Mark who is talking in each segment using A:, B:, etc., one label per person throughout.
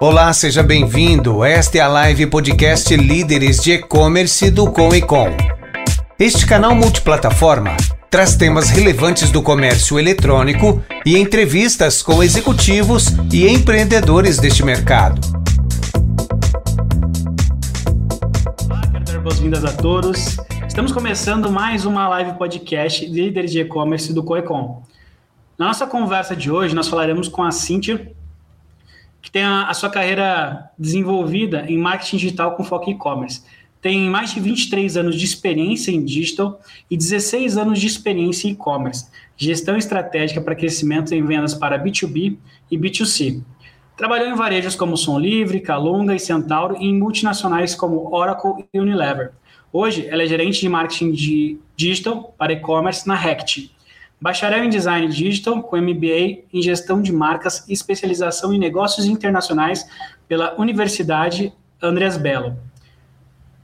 A: Olá, seja bem-vindo. Esta é a live podcast Líderes de E-Commerce do Com e Com. Este canal multiplataforma traz temas relevantes do comércio eletrônico e entrevistas com executivos e empreendedores deste mercado.
B: Olá, quero boas-vindas a todos. Estamos começando mais uma live podcast Líderes de E-Commerce do Coecom. Na nossa conversa de hoje, nós falaremos com a Cíntia, que tem a, a sua carreira desenvolvida em marketing digital com foco em e-commerce. Tem mais de 23 anos de experiência em digital e 16 anos de experiência em e-commerce, gestão estratégica para crescimento em vendas para B2B e B2C. Trabalhou em varejos como Som Livre, Calunga e Centauro e em multinacionais como Oracle e Unilever. Hoje, ela é gerente de marketing de digital para e-commerce na Rect, Bacharel em Design Digital, com MBA em Gestão de Marcas e especialização em Negócios Internacionais pela Universidade Andreas Bello.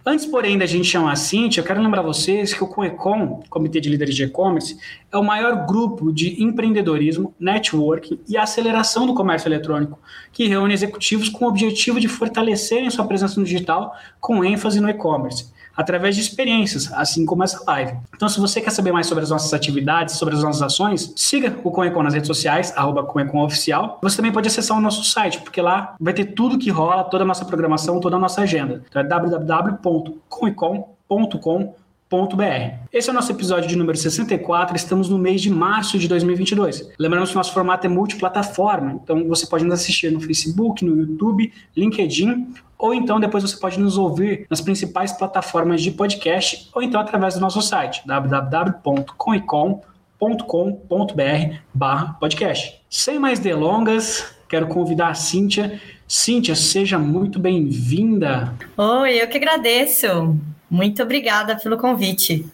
B: Antes, porém, da gente chamar a Cintia, eu quero lembrar vocês que o COECOM, Comitê de Líderes de E-Commerce, é o maior grupo de empreendedorismo, networking e aceleração do comércio eletrônico, que reúne executivos com o objetivo de fortalecerem sua presença no digital com ênfase no e-commerce através de experiências, assim como essa live. Então, se você quer saber mais sobre as nossas atividades, sobre as nossas ações, siga o Conecon nas redes sociais, arroba Oficial. Você também pode acessar o nosso site, porque lá vai ter tudo que rola, toda a nossa programação, toda a nossa agenda. Então é www.conecon.com.br esse é o nosso episódio de número 64, estamos no mês de março de 2022. Lembrando que o nosso formato é multiplataforma, então você pode nos assistir no Facebook, no YouTube, LinkedIn, ou então depois você pode nos ouvir nas principais plataformas de podcast, ou então através do nosso site, www.comicom.com.br podcast. Sem mais delongas, quero convidar a Cíntia. Cíntia, seja muito bem-vinda.
C: Oi, eu que agradeço. Muito obrigada pelo convite.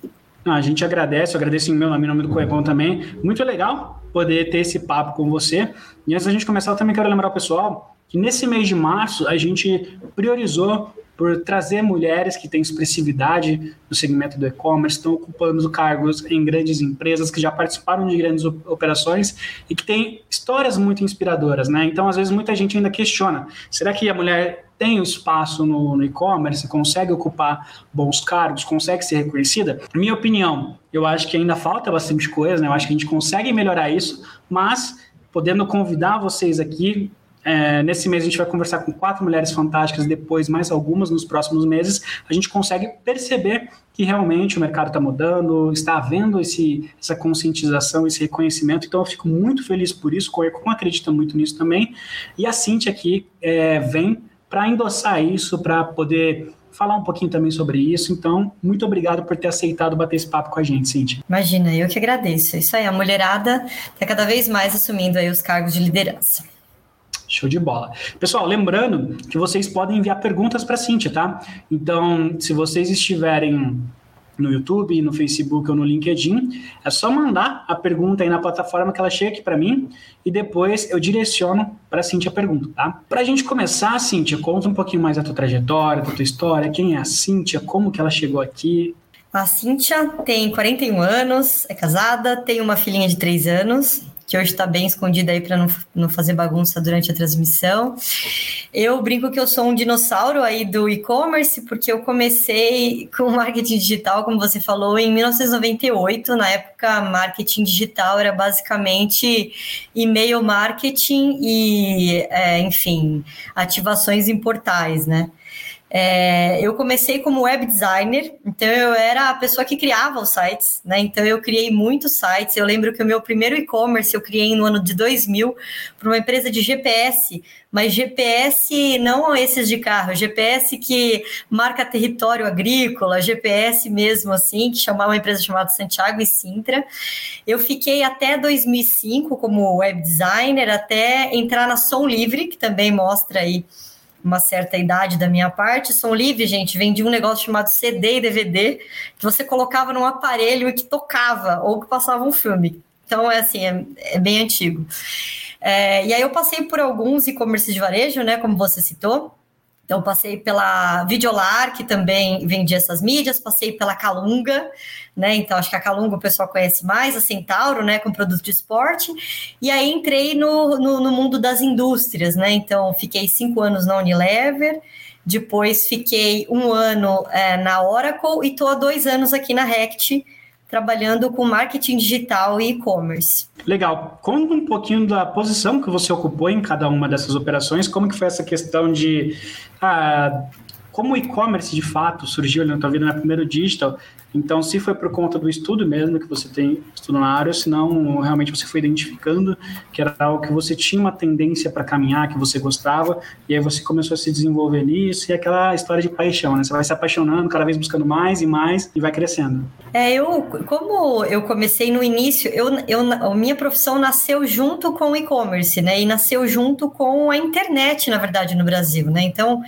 B: Ah, a gente agradece, eu agradeço em meu nome, em nome do Coebon também. Muito legal poder ter esse papo com você. E antes da gente começar, eu também quero lembrar o pessoal que nesse mês de março a gente priorizou por trazer mulheres que têm expressividade no segmento do e-commerce, estão ocupando cargos em grandes empresas, que já participaram de grandes operações e que têm histórias muito inspiradoras, né? Então, às vezes, muita gente ainda questiona: será que a mulher tem espaço no, no e-commerce, consegue ocupar bons cargos, consegue ser reconhecida? Minha opinião, eu acho que ainda falta bastante coisa, né? Eu acho que a gente consegue melhorar isso, mas podendo convidar vocês aqui é, nesse mês a gente vai conversar com quatro mulheres fantásticas, depois mais algumas nos próximos meses. A gente consegue perceber que realmente o mercado está mudando, está havendo esse, essa conscientização, esse reconhecimento. Então eu fico muito feliz por isso. O Econ acredita muito nisso também. E a Cintia aqui é, vem para endossar isso, para poder falar um pouquinho também sobre isso. Então, muito obrigado por ter aceitado bater esse papo com a gente, Cintia.
C: Imagina, eu que agradeço. Isso aí, a mulherada está cada vez mais assumindo aí os cargos de liderança.
B: Show de bola. Pessoal, lembrando que vocês podem enviar perguntas para a Cintia, tá? Então, se vocês estiverem no YouTube, no Facebook ou no LinkedIn, é só mandar a pergunta aí na plataforma que ela chega aqui para mim e depois eu direciono para a Cintia a pergunta, tá? Para a gente começar, Cintia, conta um pouquinho mais da tua trajetória, da tua história, quem é a Cintia, como que ela chegou aqui.
C: A Cintia tem 41 anos, é casada, tem uma filhinha de 3 anos, que hoje está bem escondida aí para não, não fazer bagunça durante a transmissão. Eu brinco que eu sou um dinossauro aí do e-commerce, porque eu comecei com marketing digital, como você falou, em 1998. Na época, marketing digital era basicamente e-mail marketing e, é, enfim, ativações em portais, né? É, eu comecei como web designer, então eu era a pessoa que criava os sites, né? Então eu criei muitos sites. Eu lembro que o meu primeiro e-commerce eu criei no ano de 2000 para uma empresa de GPS, mas GPS não esses de carro, GPS que marca território agrícola, GPS mesmo assim, que chamava uma empresa chamada Santiago e Sintra. Eu fiquei até 2005 como web designer, até entrar na Som Livre, que também mostra aí uma certa idade da minha parte. Som livre, gente, vem de um negócio chamado CD e DVD, que você colocava num aparelho e que tocava, ou que passava um filme. Então, é assim, é, é bem antigo. É, e aí eu passei por alguns e-commerce de varejo, né, como você citou, Então, passei pela Videolar, que também vendia essas mídias, passei pela Calunga, né? Então, acho que a Calunga o pessoal conhece mais, a Centauro, né? Com produto de esporte. E aí entrei no, no, no mundo das indústrias, né? Então, fiquei cinco anos na Unilever. Depois fiquei um ano é, na Oracle e estou há dois anos aqui na Rect, trabalhando com marketing digital e e-commerce.
B: Legal. Conta um pouquinho da posição que você ocupou em cada uma dessas operações, como que foi essa questão de ah, como o e-commerce de fato surgiu na tua vida na primeiro digital então, se foi por conta do estudo mesmo que você tem estudo na área, se não, realmente você foi identificando que era algo que você tinha uma tendência para caminhar, que você gostava, e aí você começou a se desenvolver nisso, e aquela história de paixão, né? Você vai se apaixonando, cada vez buscando mais e mais, e vai crescendo.
C: É, eu, como eu comecei no início, eu, eu, a minha profissão nasceu junto com o e-commerce, né? E nasceu junto com a internet, na verdade, no Brasil, né? Então,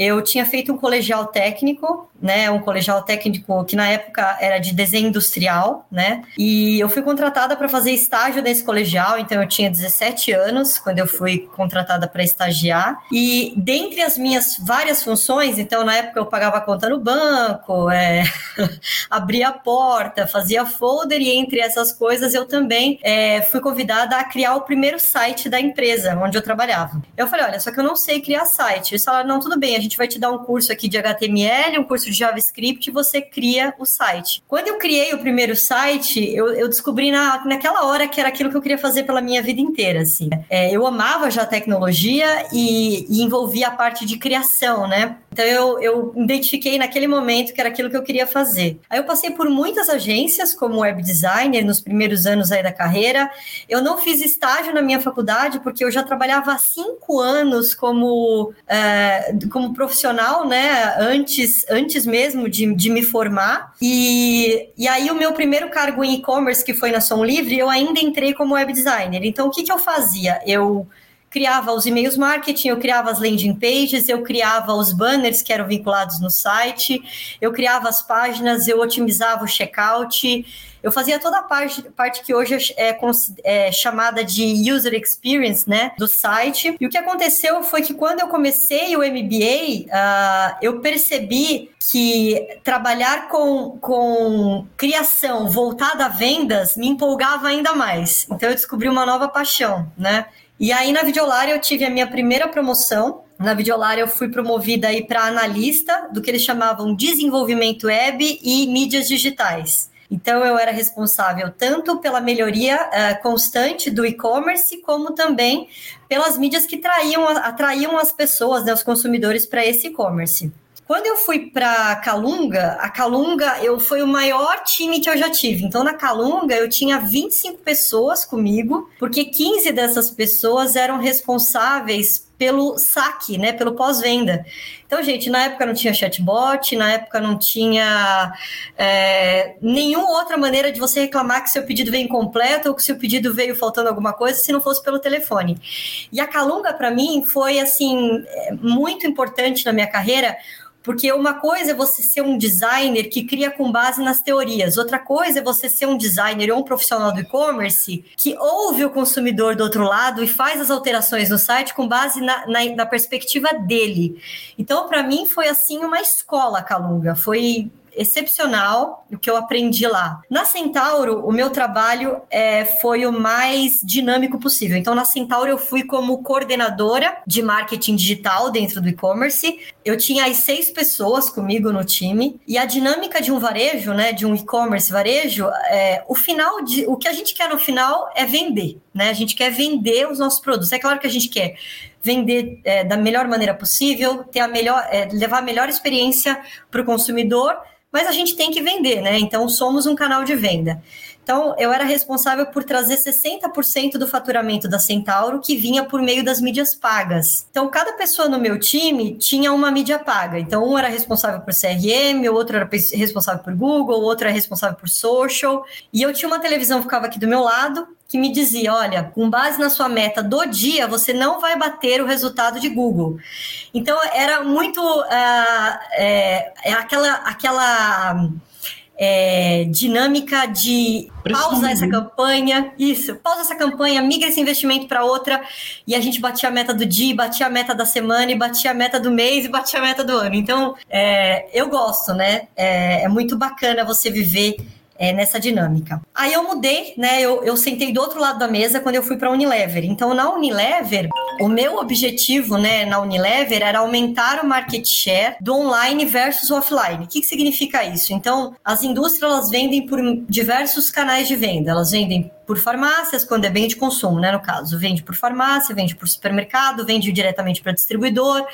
C: eu tinha feito um colegial técnico, né? Um colegial técnico que na época era de desenho industrial, né? E eu fui contratada para fazer estágio nesse colegial, então eu tinha 17 anos quando eu fui contratada para estagiar. E dentre as minhas várias funções, então na época eu pagava conta no banco, é, abria a porta, fazia folder e entre essas coisas eu também é, fui convidada a criar o primeiro site da empresa onde eu trabalhava. Eu falei, olha, só que eu não sei criar site. Eles falaram, não, tudo bem, a gente vai te dar um curso aqui de HTML, um curso de JavaScript e você cria o site. Quando eu criei o primeiro site, eu, eu descobri na, naquela hora que era aquilo que eu queria fazer pela minha vida inteira, assim. É, eu amava já tecnologia e, e envolvia a parte de criação, né? Então eu, eu identifiquei naquele momento que era aquilo que eu queria fazer. Aí eu passei por muitas agências como web designer nos primeiros anos aí da carreira. Eu não fiz estágio na minha faculdade porque eu já trabalhava há cinco anos como, é, como profissional, né? Antes, antes mesmo de, de me formar. E, e aí o meu primeiro cargo em e-commerce, que foi na Som Livre, eu ainda entrei como web designer. Então o que, que eu fazia? Eu criava os e-mails marketing, eu criava as landing pages, eu criava os banners que eram vinculados no site, eu criava as páginas, eu otimizava o checkout, eu fazia toda a parte, parte que hoje é, é, chamada de user experience, né, do site. E o que aconteceu foi que quando eu comecei o MBA, uh, ah, eu percebi que trabalhar com, com criação voltada a vendas me empolgava ainda mais. Então eu descobri uma nova paixão, né? E aí na Videolar eu tive a minha primeira promoção. Na Videolar eu fui promovida aí para analista do que eles chamavam desenvolvimento web e mídias digitais. Então eu era responsável tanto pela melhoria uh, constante do e-commerce, como também pelas mídias que traíam, atraíam as pessoas, né, os consumidores para esse e-commerce. Quando eu fui para Calunga, a Calunga eu foi o maior time que eu já tive. Então na Calunga eu tinha 25 pessoas comigo, porque 15 dessas pessoas eram responsáveis pelo saque, né, pelo pós-venda. Então, gente, na época não tinha chatbot, na época não tinha é, nenhuma outra maneira de você reclamar que seu pedido veio incompleto ou que seu pedido veio faltando alguma coisa, se não fosse pelo telefone. E a Calunga, para mim, foi, assim, é, muito importante na minha carreira, porque uma coisa é você ser um designer que cria com base nas teorias, outra coisa é você ser um designer ou um profissional do e-commerce que ouve o consumidor do outro lado e faz as alterações no site com base na, na, na perspectiva dele. Então, para mim, foi assim uma escola, Calunga. Foi excepcional o que eu aprendi lá. Na Centauro, o meu trabalho é, foi o mais dinâmico possível. Então, na Centauro, eu fui como coordenadora de marketing digital dentro do e-commerce. Eu tinha as seis pessoas comigo no time. E a dinâmica de um varejo, né, de um e-commerce varejo, é, o final de, o que a gente quer no final é vender, né? A gente quer vender os nossos produtos. É claro que a gente quer vender é, da melhor maneira possível, ter a melhor, é, levar a melhor experiência para o consumidor, mas a gente tem que vender, né? Então somos um canal de venda. Então, eu era responsável por trazer 60% do faturamento da Centauro que vinha por meio das mídias pagas. Então, cada pessoa no meu time tinha uma mídia paga. Então, um era responsável por CRM, o outro era responsável por Google, o outro era responsável por social. E eu tinha uma televisão que ficava aqui do meu lado, que me dizia: olha, com base na sua meta do dia, você não vai bater o resultado de Google. Então, era muito uh, é, aquela. aquela é, dinâmica de pausa essa campanha, isso, pausa essa campanha, migra esse investimento para outra, e a gente batia a meta do dia, batia a meta da semana, e batia a meta do mês, e batia a meta do ano. Então, é, eu gosto, né? É, é muito bacana você viver é, nessa dinâmica. Aí eu mudei, né? Eu, eu sentei do outro lado da mesa quando eu fui para a Unilever. Então, na Unilever, o meu objetivo, né, na Unilever era aumentar o market share do online versus offline. O que, que significa isso? Então, as indústrias elas vendem por diversos canais de venda. Elas vendem por farmácias, quando é bem de consumo, né? No caso, vende por farmácia, vende por supermercado, vende diretamente para distribuidor,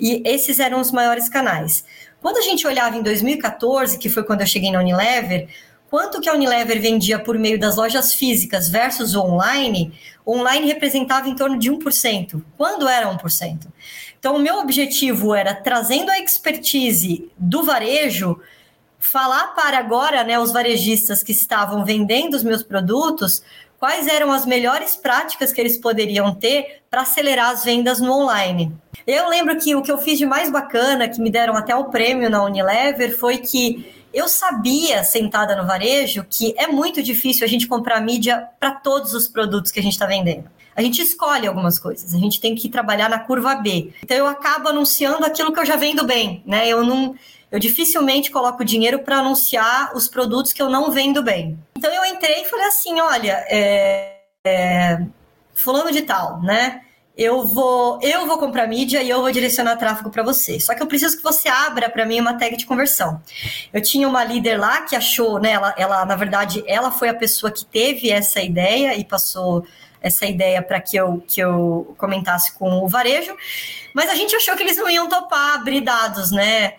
C: e esses eram os maiores canais. Quando a gente olhava em 2014, que foi quando eu cheguei na Unilever, quanto que a Unilever vendia por meio das lojas físicas versus online, online representava em torno de 1%. Quando era 1%? Então, o meu objetivo era, trazendo a expertise do varejo, falar para agora né, os varejistas que estavam vendendo os meus produtos quais eram as melhores práticas que eles poderiam ter para acelerar as vendas no online. Eu lembro que o que eu fiz de mais bacana, que me deram até o prêmio na Unilever, foi que eu sabia, sentada no varejo, que é muito difícil a gente comprar mídia para todos os produtos que a gente está vendendo. A gente escolhe algumas coisas, a gente tem que trabalhar na curva B. Então eu acabo anunciando aquilo que eu já vendo bem, né? Eu não, eu dificilmente coloco dinheiro para anunciar os produtos que eu não vendo bem. Então eu entrei e falei assim, olha, é, é, fulano de tal, né? Eu vou eu vou comprar mídia e eu vou direcionar tráfego para você. Só que eu preciso que você abra para mim uma tag de conversão. Eu tinha uma líder lá que achou, né, ela, ela na verdade, ela foi a pessoa que teve essa ideia e passou essa ideia para que eu, que eu comentasse com o varejo, mas a gente achou que eles não iam topar abrir dados, né?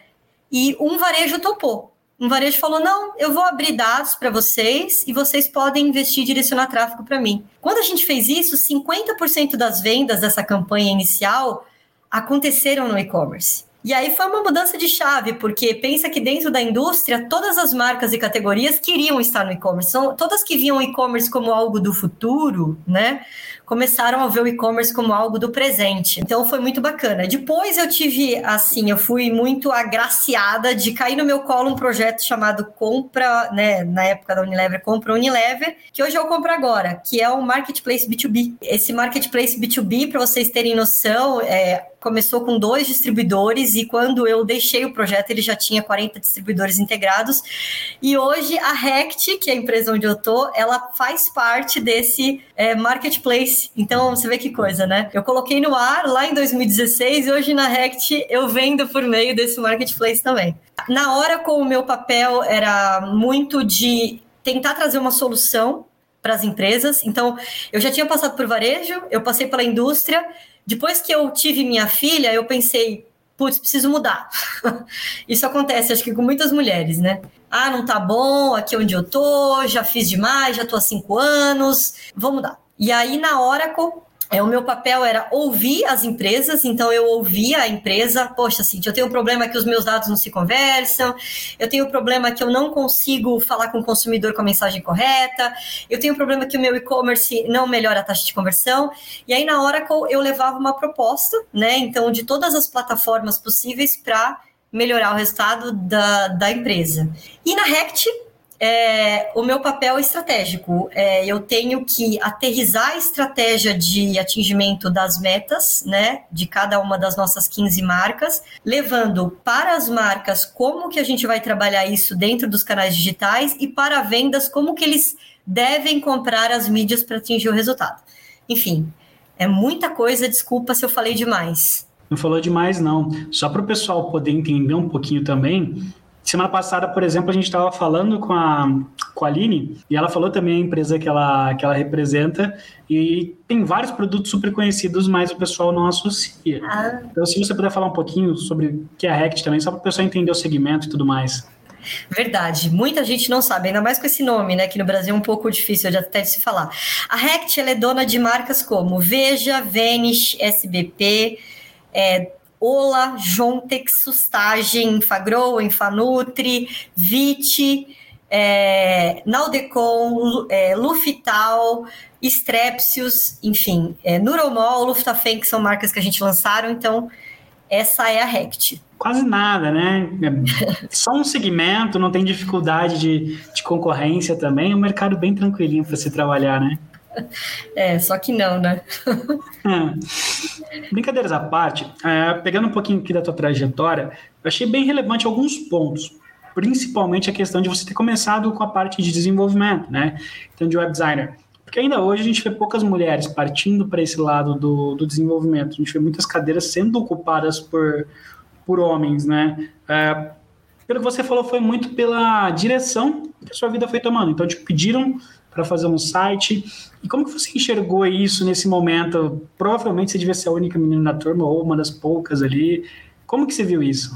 C: E um varejo topou. Um varejo falou: não, eu vou abrir dados para vocês e vocês podem investir e direcionar tráfego para mim. Quando a gente fez isso, 50% das vendas dessa campanha inicial aconteceram no e-commerce. E aí foi uma mudança de chave, porque pensa que dentro da indústria, todas as marcas e categorias queriam estar no e-commerce. Todas que viam o e-commerce como algo do futuro, né? Começaram a ver o e-commerce como algo do presente. Então foi muito bacana. Depois eu tive, assim, eu fui muito agraciada de cair no meu colo um projeto chamado Compra, né, na época da Unilever, Compra Unilever, que hoje eu compro agora, que é o Marketplace B2B. Esse Marketplace B2B, para vocês terem noção, é, começou com dois distribuidores e quando eu deixei o projeto ele já tinha 40 distribuidores integrados e hoje a Rect, que é a empresa onde eu tô, ela faz parte desse é, marketplace. Então você vê que coisa, né? Eu coloquei no ar lá em 2016 e hoje na Rect eu vendo por meio desse marketplace também. Na hora com o meu papel era muito de tentar trazer uma solução para as empresas. Então, eu já tinha passado por varejo, eu passei pela indústria depois que eu tive minha filha, eu pensei, putz, preciso mudar. Isso acontece, acho que com muitas mulheres, né? Ah, não tá bom, aqui onde eu tô, já fiz demais, já tô há cinco anos, vou mudar. E aí, na Oracle, é, o meu papel era ouvir as empresas, então eu ouvia a empresa, poxa, assim, eu tenho um problema que os meus dados não se conversam, eu tenho um problema que eu não consigo falar com o consumidor com a mensagem correta, eu tenho um problema que o meu e-commerce não melhora a taxa de conversão, e aí na Oracle eu levava uma proposta, né, então de todas as plataformas possíveis para melhorar o resultado da, da empresa. E na Rect, é, o meu papel estratégico. É, eu tenho que aterrizar a estratégia de atingimento das metas, né, de cada uma das nossas 15 marcas, levando para as marcas como que a gente vai trabalhar isso dentro dos canais digitais e para vendas como que eles devem comprar as mídias para atingir o resultado. Enfim, é muita coisa, desculpa se eu falei demais.
B: Não falou demais, não. Só para o pessoal poder entender um pouquinho também, Semana passada, por exemplo, a gente estava falando com a, com a Aline e ela falou também a empresa que ela, que ela representa e tem vários produtos super conhecidos, mas o pessoal não associa. Ah. Então, se você puder falar um pouquinho sobre o que é a Rect também, só para o pessoal entender o segmento e tudo mais.
C: Verdade, muita gente não sabe, ainda mais com esse nome, né? Que no Brasil é um pouco difícil de até se falar. A Rect é dona de marcas como Veja, Vanish, SBP, é, Ola, Jontex, Sustagem, Infagrow, Infanutri, Vit, é, Naldecon, é, Lufital, Strepsius, enfim, é, Nuromol, Luftafen, que são marcas que a gente lançaram, então essa é a Rect.
B: Quase nada, né? É só um segmento, não tem dificuldade de, de concorrência também, é um mercado bem tranquilinho para se trabalhar, né?
C: É, só que não, né?
B: é. Brincadeiras à parte, é, pegando um pouquinho aqui da tua trajetória, eu achei bem relevante alguns pontos, principalmente a questão de você ter começado com a parte de desenvolvimento, né? Então, de web designer. Porque ainda hoje a gente vê poucas mulheres partindo para esse lado do, do desenvolvimento. A gente vê muitas cadeiras sendo ocupadas por, por homens, né? É, pelo que você falou, foi muito pela direção que a sua vida foi tomando. Então, te pediram para fazer um site. E como que você enxergou isso nesse momento? Provavelmente você devia ser a única menina da turma ou uma das poucas ali. Como que você viu isso?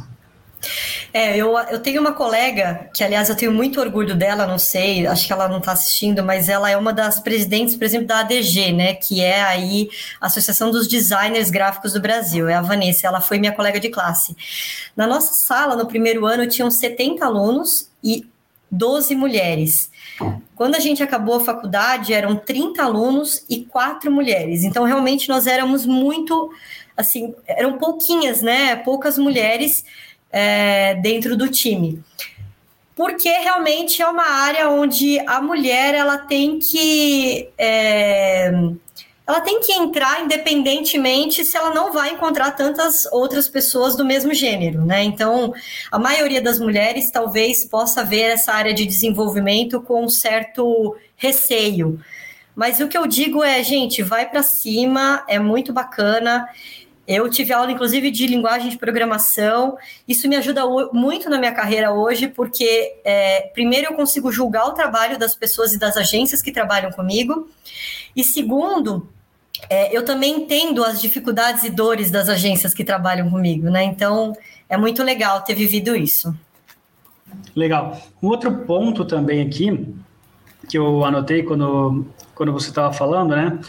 C: É, eu, eu tenho uma colega, que aliás eu tenho muito orgulho dela, não sei, acho que ela não está assistindo, mas ela é uma das presidentes, por exemplo, da ADG, né, que é aí a Associação dos Designers Gráficos do Brasil, é a Vanessa, ela foi minha colega de classe. Na nossa sala, no primeiro ano, tinham 70 alunos e 12 mulheres. Quando a gente acabou a faculdade, eram 30 alunos e quatro mulheres. Então, realmente, nós éramos muito, assim, eram pouquinhas, né? Poucas mulheres é, dentro do time. Porque realmente é uma área onde a mulher ela tem que é, ela tem que entrar independentemente se ela não vai encontrar tantas outras pessoas do mesmo gênero, né? Então, a maioria das mulheres talvez possa ver essa área de desenvolvimento com um certo receio. Mas o que eu digo é, gente, vai para cima, é muito bacana. Eu tive aula, inclusive, de linguagem de programação. Isso me ajuda muito na minha carreira hoje, porque, é, primeiro, eu consigo julgar o trabalho das pessoas e das agências que trabalham comigo. E, segundo, é, eu também entendo as dificuldades e dores das agências que trabalham comigo, né? Então, é muito legal ter vivido isso.
B: Legal. Um outro ponto também aqui, que eu anotei quando, quando você estava falando, né?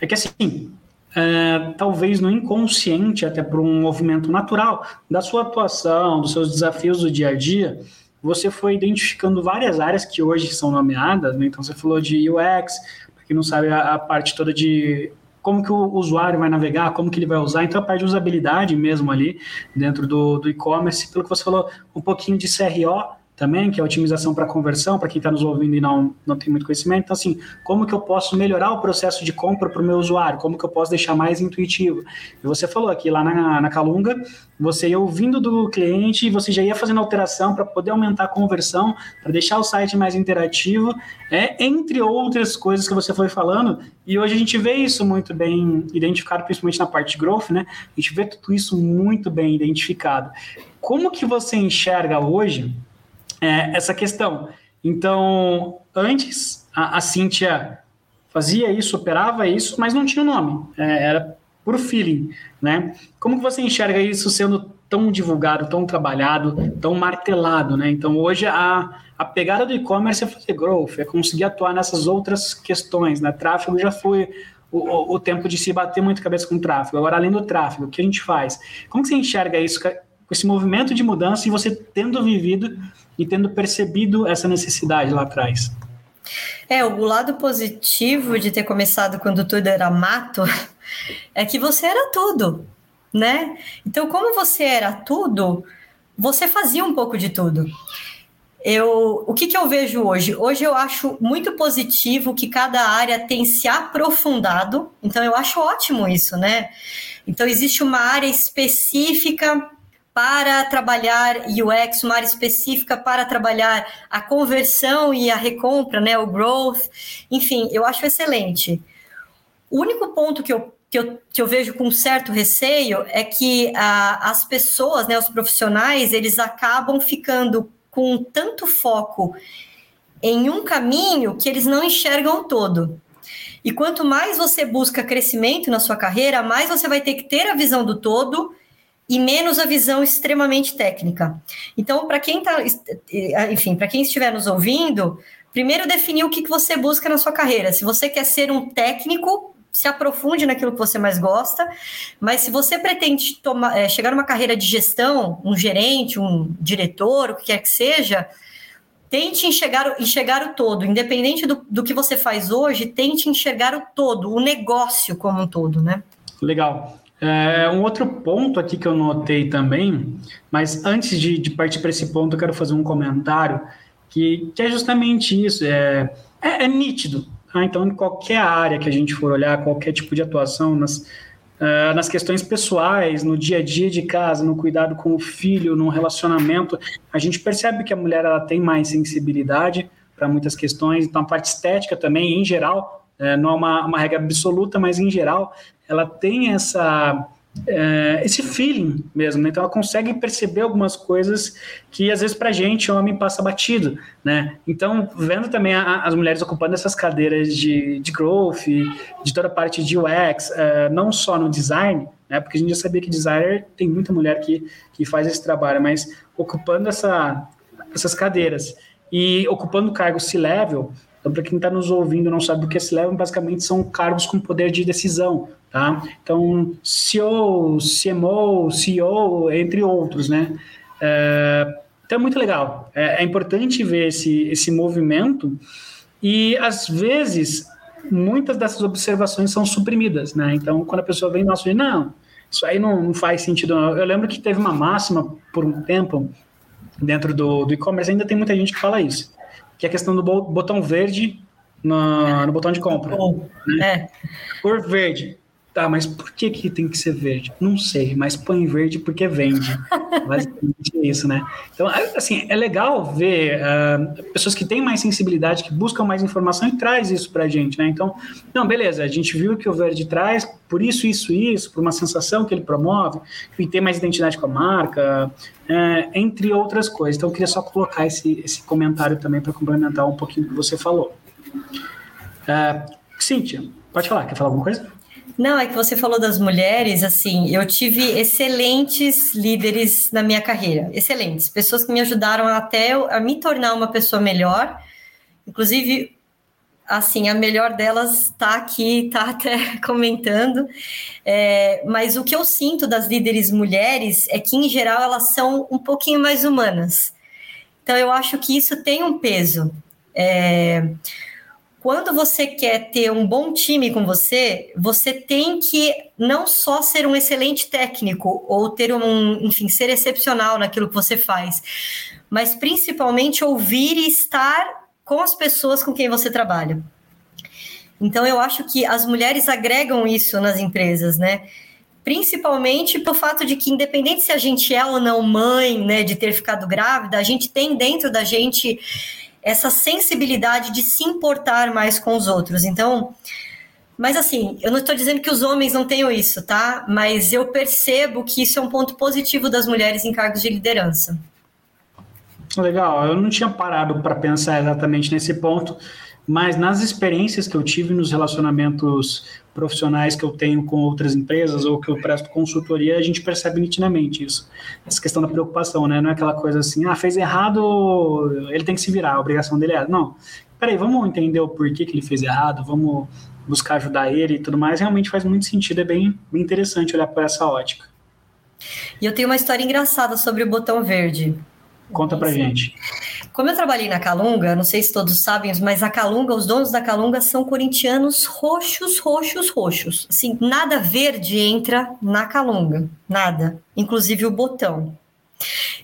B: É que, assim, é, talvez no inconsciente, até por um movimento natural da sua atuação, dos seus desafios do dia a dia, você foi identificando várias áreas que hoje são nomeadas, né? então você falou de UX, para quem não sabe, a, a, parte toda de como que o usuário vai navegar, como que ele vai usar, então a parte de usabilidade mesmo ali dentro do, do e-commerce, pelo que você falou, um pouquinho de CRO, também, que é otimização para conversão, para quem está nos ouvindo e não, não tem muito conhecimento. Então, assim, como que eu posso melhorar o processo de compra para o meu usuário? Como que eu posso deixar mais intuitivo? E você falou aqui, lá na, na Calunga, você ia ouvindo do cliente você já ia fazendo alteração para poder aumentar a conversão, para deixar o site mais interativo, é, entre outras coisas que você foi falando. E hoje a gente vê isso muito bem identificado, principalmente na parte de growth, né? A gente vê tudo isso muito bem identificado. Como que você enxerga hoje é, essa questão. Então, antes, a, a Cíntia fazia isso, operava isso, mas não tinha nome. É, era por feeling, né? Como que você enxerga isso sendo tão divulgado, tão trabalhado, tão martelado, né? Então, hoje, a, a pegada do e-commerce é fazer growth, é conseguir atuar nessas outras questões, né? Tráfego já foi o, o, o tempo de se bater muito cabeça com tráfego. Agora, além do tráfego, o que a gente faz? Como que você enxerga isso com esse movimento de mudança e você tendo vivido e tendo percebido essa necessidade lá atrás.
C: É, o lado positivo de ter começado quando tudo era mato é que você era tudo, né? Então, como você era tudo, você fazia um pouco de tudo. Eu, o que, que eu vejo hoje? Hoje eu acho muito positivo que cada área tem se aprofundado, então eu acho ótimo isso, né? Então, existe uma área específica para trabalhar UX, uma área específica para trabalhar a conversão e a recompra, né, o growth. Enfim, eu acho excelente. O único ponto que eu, que eu, que eu vejo com certo receio é que a, as pessoas, né, os profissionais, eles acabam ficando com tanto foco em um caminho que eles não enxergam todo. E quanto mais você busca crescimento na sua carreira, mais você vai ter que ter a visão do todo e menos a visão extremamente técnica. Então, para quem está, enfim, para quem estiver nos ouvindo, primeiro definir o que, que você busca na sua carreira. Se você quer ser um técnico, se aprofunde naquilo que você mais gosta, mas se você pretende tomar, é, chegar numa carreira de gestão, um gerente, um diretor, o que quer que seja, tente enxergar, enxergar o todo, independente do, do que você faz hoje, tente enxergar o todo, o negócio como um todo, né?
B: Legal. É, um outro ponto aqui que eu notei também, mas antes de, de partir para esse ponto, eu quero fazer um comentário que, que é justamente isso. É, é, é nítido. Tá? Então, em qualquer área que a gente for olhar, qualquer tipo de atuação, nas, uh, nas questões pessoais, no dia a dia de casa, no cuidado com o filho, no relacionamento, a gente percebe que a mulher ela tem mais sensibilidade para muitas questões. Então, a parte estética também, em geral, é, não é uma, uma regra absoluta, mas em geral, ela tem essa é, esse feeling mesmo, né? Então ela consegue perceber algumas coisas que às vezes para gente homem passa batido, né? Então vendo também a, as mulheres ocupando essas cadeiras de, de growth, de toda a parte de UX, é, não só no design, né? Porque a gente já sabia que designer tem muita mulher que, que faz esse trabalho, mas ocupando essa, essas cadeiras e ocupando o cargo C-level, então, para quem está nos ouvindo não sabe do que se leva, basicamente são cargos com poder de decisão, tá? Então, CEO, CMO, CEO, entre outros, né? É, então, é muito legal. É, é, importante ver esse, esse movimento e, às vezes, muitas dessas observações são suprimidas, né? Então, quando a pessoa vem, nossa, não, isso aí não, não faz sentido. Não. Eu lembro que teve uma máxima por um tempo dentro do, do e-commerce, ainda tem muita gente que fala isso que é a questão do botão verde no, no botão de compra. Né? É. Cor verde. Tá, mas por que, que tem que ser verde? Não sei, mas põe verde porque vende. Basicamente é isso, né? Então, assim, é legal ver uh, pessoas que têm mais sensibilidade, que buscam mais informação e traz isso pra gente, né? Então, não, beleza, a gente viu que o verde traz por isso, isso, isso, por uma sensação que ele promove, que tem mais identidade com a marca, uh, entre outras coisas. Então, eu queria só colocar esse, esse comentário também para complementar um pouquinho o que você falou. Uh, Cíntia, pode falar, quer falar alguma coisa?
C: Não, é que você falou das mulheres, assim, eu tive excelentes líderes na minha carreira, excelentes, pessoas que me ajudaram até a me tornar uma pessoa melhor. Inclusive, assim, a melhor delas está aqui, está até comentando. É, mas o que eu sinto das líderes mulheres é que, em geral, elas são um pouquinho mais humanas. Então, eu acho que isso tem um peso. É, quando você quer ter um bom time com você, você tem que não só ser um excelente técnico ou ter um, enfim, ser excepcional naquilo que você faz, mas principalmente ouvir e estar com as pessoas com quem você trabalha. Então eu acho que as mulheres agregam isso nas empresas, né? Principalmente pelo fato de que, independente se a gente é ou não mãe, né, de ter ficado grávida, a gente tem dentro da gente essa sensibilidade de se importar mais com os outros. Então, mas assim, eu não estou dizendo que os homens não tenham isso, tá? Mas eu percebo que isso é um ponto positivo das mulheres em cargos de liderança.
B: Legal, eu não tinha parado para pensar exatamente nesse ponto, mas nas experiências que eu tive nos relacionamentos profissionais que eu tenho com outras empresas ou que eu presto consultoria, a gente percebe nitidamente isso. Essa questão da preocupação, né? Não é aquela coisa assim, ah, fez errado, ele tem que se virar, a obrigação dele é. Não, peraí, vamos entender o porquê que ele fez errado, vamos buscar ajudar ele e tudo mais. Realmente faz muito sentido, é bem, bem interessante olhar por essa ótica.
C: E eu tenho uma história engraçada sobre o botão verde.
B: Conta pra Sim. gente.
C: Como eu trabalhei na Calunga, não sei se todos sabem, mas a Calunga, os donos da Calunga são corintianos roxos, roxos, roxos. Assim, nada verde entra na Calunga, nada. Inclusive o botão.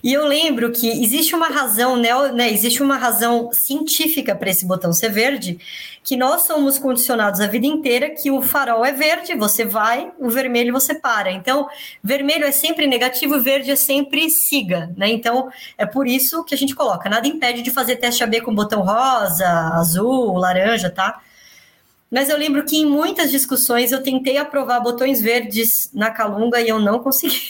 C: E eu lembro que existe uma razão, né, existe uma razão científica para esse botão ser verde, que nós somos condicionados a vida inteira que o farol é verde, você vai, o vermelho você para. Então, vermelho é sempre negativo, verde é sempre siga, né? Então, é por isso que a gente coloca. Nada impede de fazer teste AB com botão rosa, azul, laranja, tá? Mas eu lembro que em muitas discussões eu tentei aprovar botões verdes na Calunga e eu não consegui.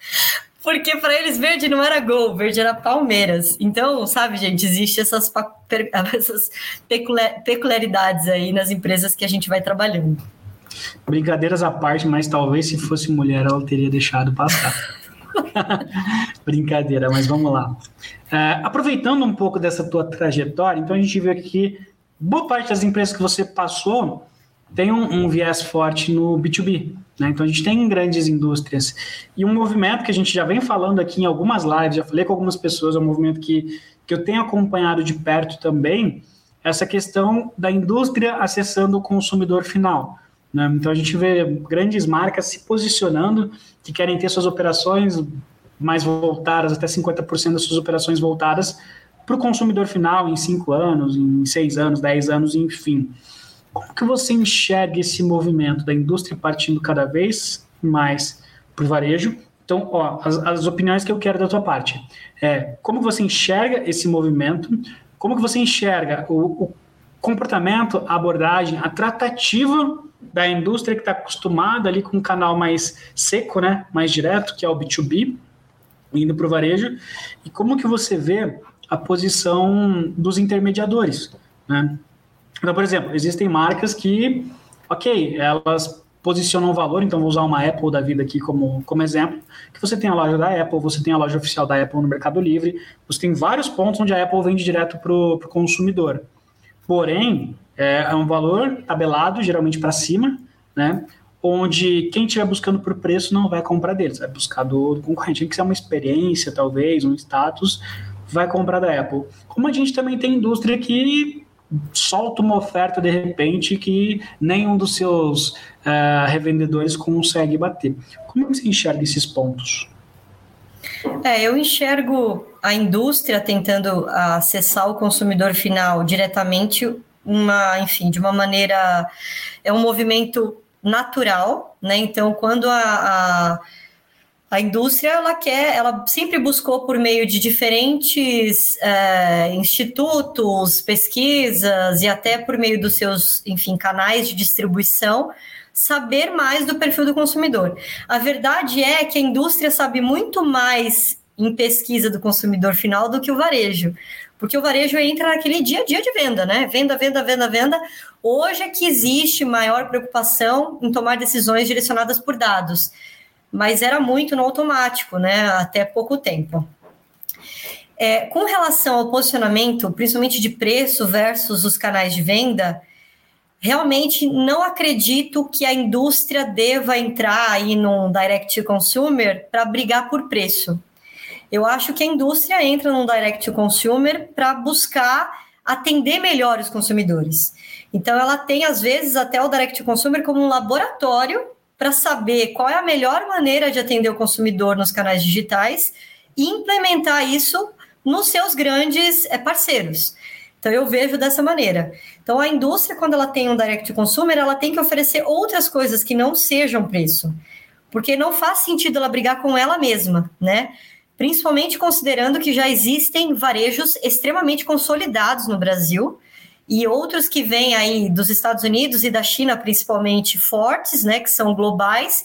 C: Porque para eles verde não era gol, verde era Palmeiras. Então, sabe, gente, existe essas, essas peculiaridades aí nas empresas que a gente vai trabalhando.
B: Brincadeiras à parte, mas talvez se fosse mulher ela teria deixado passar. Brincadeira, mas vamos lá. É, aproveitando um pouco dessa tua trajetória, então a gente viu aqui boa parte das empresas que você passou tem um, um viés forte no B2B. Né? Então a gente tem grandes indústrias. E um movimento que a gente já vem falando aqui em algumas lives, já falei com algumas pessoas, é um movimento que, que eu tenho acompanhado de perto também, essa questão da indústria acessando o consumidor final. Né? Então a gente vê grandes marcas se posicionando que querem ter suas operações mais voltadas, até 50% das suas operações voltadas para o consumidor final em 5 anos, em 6 anos, 10 anos, enfim. Como que você enxerga esse movimento da indústria partindo cada vez mais para o varejo? Então, ó, as, as, opiniões que eu quero da tua parte. É, como você enxerga esse movimento? Como que você enxerga o, o comportamento, a abordagem, a tratativa da indústria que está acostumada ali com um canal mais seco, né, mais direto, que é o B2B, indo para o varejo, e como que você vê a posição dos intermediadores, né? Então, por exemplo, existem marcas que, ok, elas posicionam valor, então vou usar uma Apple da vida aqui como, como exemplo, que você tem a loja da Apple, você tem a loja oficial da Apple no Mercado Livre, você tem vários pontos onde a Apple vende direto para o consumidor. Porém, é, é um valor tabelado, geralmente para cima, né? Onde quem estiver buscando por preço não vai comprar deles, vai buscar do, do concorrente. Tem que ser uma experiência, talvez, um status, vai comprar da Apple. Como a gente também tem indústria que solta uma oferta de repente que nenhum dos seus uh, revendedores consegue bater. Como você enxerga esses pontos?
C: É, eu enxergo a indústria tentando acessar o consumidor final diretamente, uma, enfim, de uma maneira é um movimento natural, né? Então, quando a, a a indústria ela quer, ela sempre buscou por meio de diferentes é, institutos, pesquisas e até por meio dos seus, enfim, canais de distribuição, saber mais do perfil do consumidor. A verdade é que a indústria sabe muito mais em pesquisa do consumidor final do que o varejo. Porque o varejo entra naquele dia a dia de venda, né? Venda, venda, venda, venda. Hoje é que existe maior preocupação em tomar decisões direcionadas por dados. Mas era muito no automático, né? Até pouco tempo. É, com relação ao posicionamento, principalmente de preço versus os canais de venda, realmente não acredito que a indústria deva entrar aí num direct to consumer para brigar por preço. Eu acho que a indústria entra num direct to consumer para buscar atender melhor os consumidores. Então ela tem às vezes até o direct to consumer como um laboratório para saber qual é a melhor maneira de atender o consumidor nos canais digitais e implementar isso nos seus grandes é, parceiros. Então eu vejo dessa maneira. Então a indústria, quando ela tem um direct consumer, ela tem que oferecer outras coisas que não sejam preço. Porque não faz sentido ela brigar com ela mesma, né? Principalmente considerando que já existem varejos extremamente consolidados no Brasil e outros que vêm aí dos Estados Unidos e da China, principalmente fortes, né, que são globais,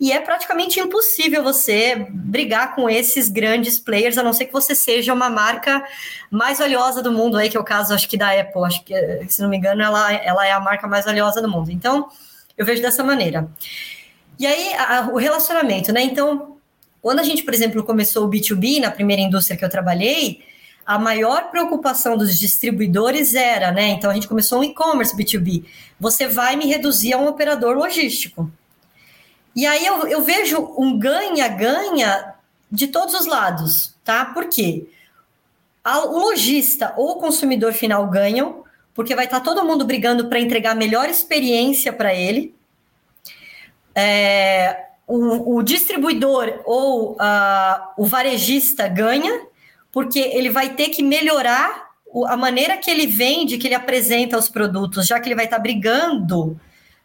C: e é praticamente impossível você brigar com esses grandes players, a não ser que você seja uma marca mais valiosa do mundo, aí, que é o caso, acho que da Apple, acho que, se não me engano, ela, ela é a marca mais valiosa do mundo. Então, eu vejo dessa maneira. E aí, a, o relacionamento, né? Então, quando a gente, por exemplo, começou o B2B, na primeira indústria que eu trabalhei, a maior preocupação dos distribuidores era, né? Então, a gente começou um e-commerce B2B. Você vai me reduzir a um operador logístico. E aí eu, eu vejo um ganha-ganha de todos os lados, tá? Por quê? O lojista ou o consumidor final ganham, porque vai estar todo mundo brigando para entregar a melhor experiência para ele. É, o, o, distribuidor ou uh, o varejista ganha, porque ele vai ter que melhorar a maneira que ele vende, que ele apresenta os produtos, já que ele vai estar brigando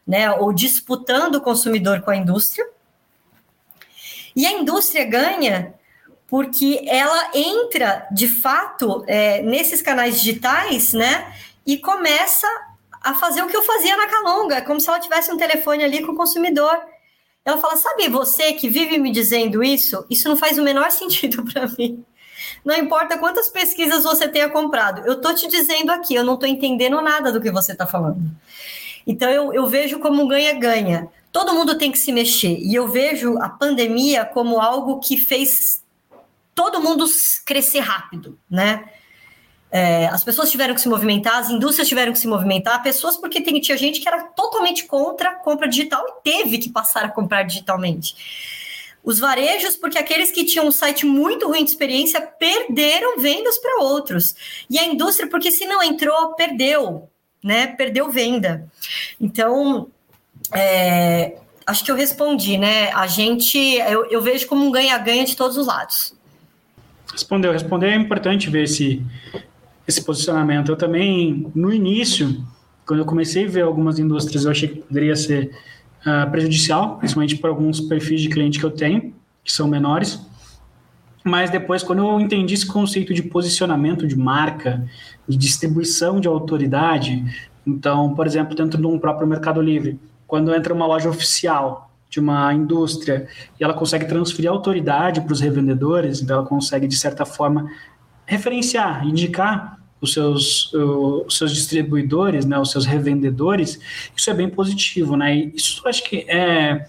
C: né, ou disputando o consumidor com a indústria. E a indústria ganha porque ela entra de fato é, nesses canais digitais, né, e começa a fazer o que eu fazia na Calonga, como se ela tivesse um telefone ali com o consumidor. Ela fala: sabe, você que vive me dizendo isso, isso não faz o menor sentido para mim. Não importa quantas pesquisas você tenha comprado, eu tô te dizendo aqui, eu não tô entendendo nada do que você está falando. Então eu, eu vejo como ganha-ganha. Todo mundo tem que se mexer. E eu vejo a pandemia como algo que fez todo mundo crescer rápido, né? É, as pessoas tiveram que se movimentar, as indústrias tiveram que se movimentar, pessoas porque tem, tinha gente que era totalmente contra a compra digital e teve que passar a comprar digitalmente. Os varejos, porque aqueles que tinham um site muito ruim de experiência perderam vendas para outros. E a indústria, porque se não entrou, perdeu né? Perdeu venda. Então, é, acho que eu respondi, né? A gente, eu, eu vejo como um ganha-ganha de todos os lados.
B: Respondeu, responder é importante ver esse, esse posicionamento. Eu também, no início, quando eu comecei a ver algumas indústrias, eu achei que poderia ser uh, prejudicial, principalmente para alguns perfis de cliente que eu tenho, que são menores. Mas depois, quando eu entendi esse conceito de posicionamento de marca, de distribuição de autoridade, então, por exemplo, dentro de um próprio Mercado Livre, quando entra uma loja oficial de uma indústria e ela consegue transferir autoridade para os revendedores, então ela consegue, de certa forma, referenciar, indicar os seus, os seus distribuidores, né, os seus revendedores, isso é bem positivo, né? E isso acho que é,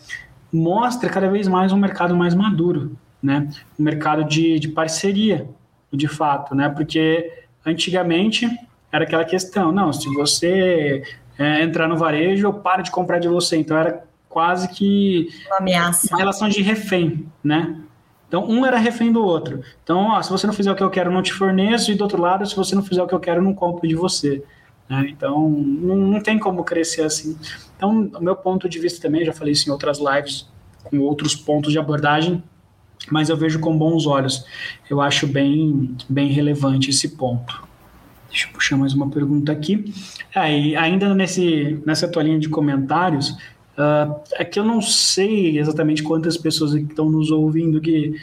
B: mostra cada vez mais um mercado mais maduro, né? Um mercado de, de parceria, de fato, né? Porque antigamente era aquela questão, não, se você é, entrar no varejo, eu paro de comprar de você. Então era quase que
C: uma ameaça.
B: Uma relação de refém, né? Então, um era refém do outro. Então, ó, se você não fizer o que eu quero, não te forneço, e do outro lado, se você não fizer o que eu quero, não compro de você. Né? Então, não, não, tem como crescer assim. Então, o meu ponto de vista também, já falei isso em outras lives, com outros pontos de abordagem, mas eu vejo com bons olhos. Eu acho bem, bem relevante esse ponto. Deixa eu puxar mais uma pergunta aqui. Aí, é, ainda nesse, nessa linha de comentários, uh, é que eu não sei exatamente quantas pessoas que estão nos ouvindo que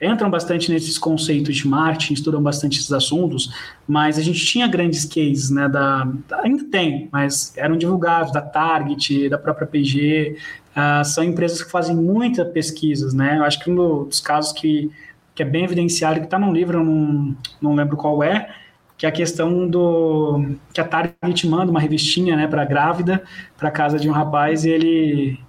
B: entram bastante nesses conceitos de marketing, estudam bastante esses assuntos, mas a gente tinha grandes cases, né, da, ainda tem, mas eram divulgados, da Target, da própria PG, uh, são empresas que fazem muitas pesquisas, né, eu acho que um dos casos que, que é bem evidenciado, que está num livro, eu não, não lembro qual é, que é a questão do que a Target manda uma revistinha, né, para grávida, para casa de um rapaz e ele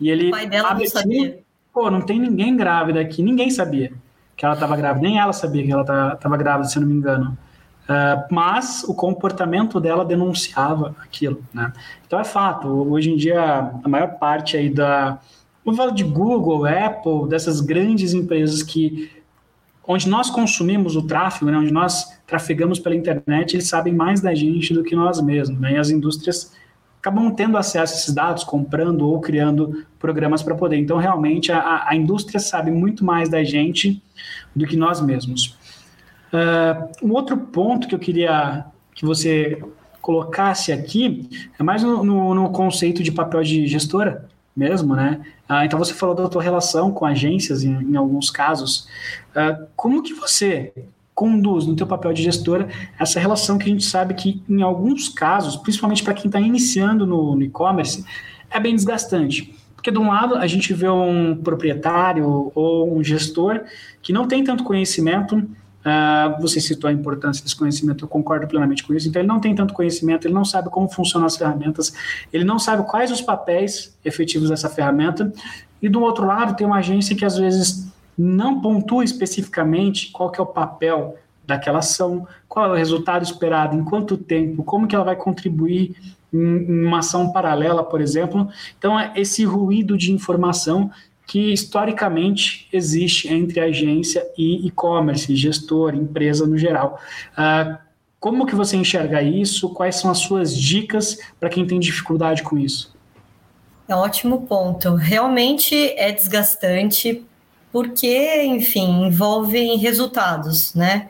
B: e ele
C: o pai dela não sabia.
B: Pô, não tem ninguém grávida aqui, ninguém sabia que ela estava grávida, nem ela sabia que ela estava grávida, se eu não me engano. Uh, mas o comportamento dela denunciava aquilo, né? Então é fato. Hoje em dia a maior parte aí da, vou falar de Google, Apple, dessas grandes empresas que onde nós consumimos o tráfego, né, onde nós trafegamos pela internet, eles sabem mais da gente do que nós mesmos. Né, e as indústrias acabam tendo acesso a esses dados, comprando ou criando programas para poder. Então, realmente, a, a, indústria sabe muito mais da gente do que nós mesmos. Uh, um outro ponto que eu queria que você colocasse aqui é mais no, no, no conceito de papel de gestora mesmo, né? Ah, então você falou da tua relação com agências em, em alguns casos. Ah, como que você conduz no teu papel de gestora essa relação que a gente sabe que em alguns casos, principalmente para quem está iniciando no, no e-commerce, é bem desgastante. Porque de um lado a gente vê um proprietário ou um gestor que não tem tanto conhecimento Uh, você citou a importância desse conhecimento, eu concordo plenamente com isso. Então, ele não tem tanto conhecimento, ele não sabe como funcionam as ferramentas, ele não sabe quais os papéis efetivos dessa ferramenta. E do outro lado, tem uma agência que às vezes não pontua especificamente qual que é o papel daquela ação, qual é o resultado esperado, em quanto tempo, como que ela vai contribuir em uma ação paralela, por exemplo. Então, é esse ruído de informação que historicamente existe entre agência e e-commerce, gestor, empresa no geral. Uh, como que você enxerga isso? Quais são as suas dicas para quem tem dificuldade com isso?
C: É um ótimo ponto. Realmente é desgastante porque, enfim, envolve resultados, né?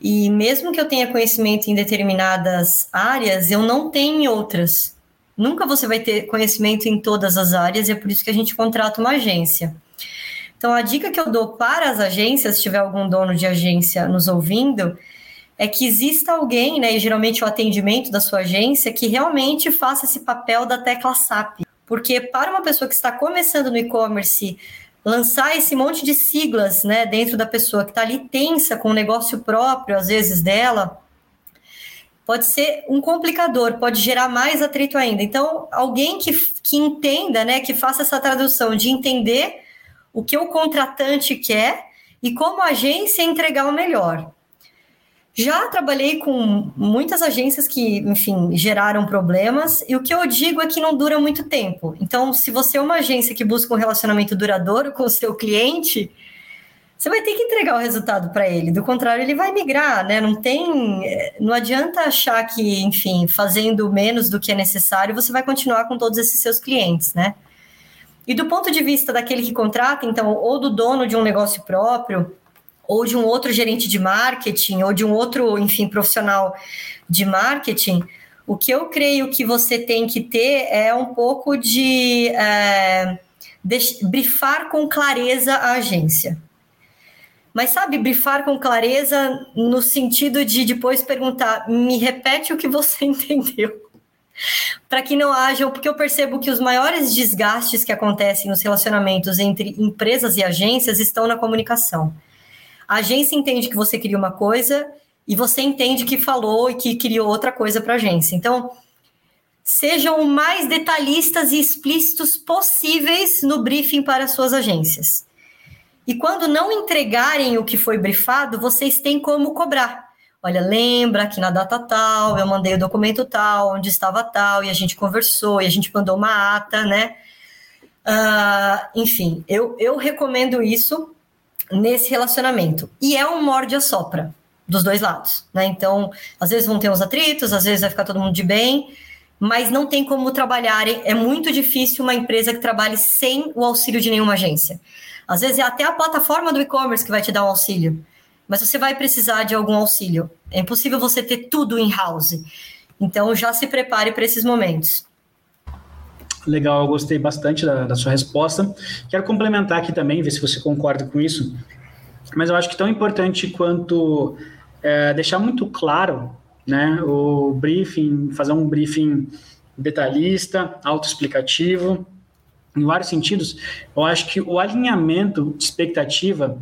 C: E mesmo que eu tenha conhecimento em determinadas áreas, eu não tenho em outras. Nunca você vai ter conhecimento em todas as áreas e é por isso que a gente contrata uma agência. Então, a dica que eu dou para as agências, se tiver algum dono de agência nos ouvindo, é que exista alguém, né, e geralmente o atendimento da sua agência, que realmente faça esse papel da tecla SAP. Porque para uma pessoa que está começando no e-commerce, lançar esse monte de siglas né, dentro da pessoa que está ali tensa com o negócio próprio, às vezes, dela, pode ser um complicador, pode gerar mais atrito ainda. Então, alguém que, que entenda, né, que faça essa tradução de entender o que o contratante quer e como a agência entregar o melhor. Já trabalhei com muitas agências que, enfim, geraram problemas, e o que eu digo é que não dura muito tempo. Então, se você é uma agência que busca um relacionamento duradouro com o seu cliente, você vai ter que entregar o resultado para ele. Do contrário, ele vai migrar, né? Não tem, não adianta achar que, enfim, fazendo menos do que é necessário, você vai continuar com todos esses seus clientes, né? E do ponto de vista daquele que contrata, então, ou do dono de um negócio próprio, ou de um outro gerente de marketing, ou de um outro, enfim, profissional de marketing, o que eu creio que você tem que ter é um pouco de, é, de brifar com clareza a agência. Mas sabe, brifar com clareza no sentido de depois perguntar, me repete o que você entendeu. Para que não haja, porque eu percebo que os maiores desgastes que acontecem nos relacionamentos entre empresas e agências estão na comunicação. A agência entende que você queria uma coisa e você entende que falou e que criou outra coisa para a agência. Então, sejam o mais detalhistas e explícitos possíveis no briefing para suas agências. E quando não entregarem o que foi brifado, vocês têm como cobrar. Olha, lembra que na data tal eu mandei o documento tal, onde estava tal, e a gente conversou, e a gente mandou uma ata, né? Uh, enfim, eu, eu recomendo isso nesse relacionamento. E é um morde-a-sopra dos dois lados, né? Então, às vezes vão ter uns atritos, às vezes vai ficar todo mundo de bem, mas não tem como trabalhar. É muito difícil uma empresa que trabalhe sem o auxílio de nenhuma agência. Às vezes é até a plataforma do e-commerce que vai te dar um auxílio, mas você vai precisar de algum auxílio. É impossível você ter tudo in-house. Então já se prepare para esses momentos.
B: Legal, eu gostei bastante da, da, sua resposta. Quero complementar aqui também, ver se você concorda com isso. Mas eu acho que tão importante quanto é, deixar muito claro né, o briefing, fazer um briefing detalhista, autoexplicativo, em vários sentidos, eu acho que o alinhamento de expectativa,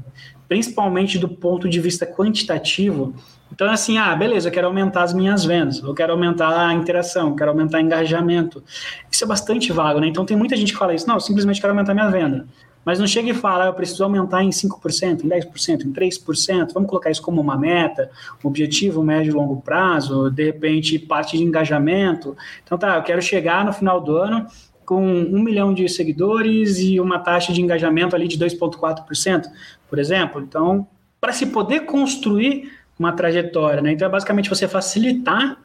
B: principalmente do ponto de vista quantitativo, então é assim, ah, beleza, eu quero aumentar as minhas vendas, eu quero aumentar a interação, eu quero aumentar o engajamento. Isso é bastante vago, né? Então tem muita gente que fala isso, não, eu simplesmente quero aumentar minha venda. Mas não chega e fala, ah, eu preciso aumentar em 5%, em 10%, em 3%, vamos colocar isso como uma meta, um objetivo médio e longo prazo, de repente parte de engajamento. Então tá, eu quero chegar no final do ano com um milhão de seguidores e uma taxa de engajamento ali de 2,4%, por exemplo. Então, para se poder construir uma trajetória, né? Então, é basicamente você facilitar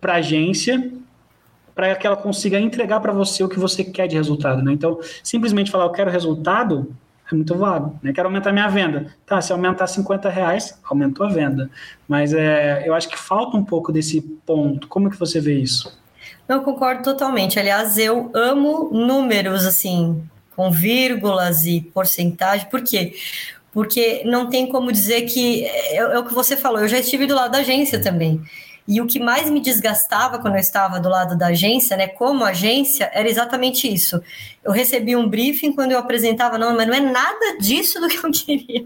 B: para a agência para que ela consiga entregar para você o que você quer de resultado, né? Então, simplesmente falar eu quero resultado é muito vago, né? Quero aumentar minha venda. Tá, se aumentar 50 reais, aumentou a venda. Mas é, eu acho que falta um pouco desse ponto. Como é que você vê isso?
C: Não, concordo totalmente. Aliás, eu amo números, assim, com vírgulas e porcentagem. Por quê? Porque não tem como dizer que. É, é, o que você falou, eu já estive do lado da agência também. E o que mais me desgastava quando eu estava do lado da agência, né, como agência, era exatamente isso. Eu recebi um briefing quando eu apresentava, não, mas não é nada disso do que eu queria.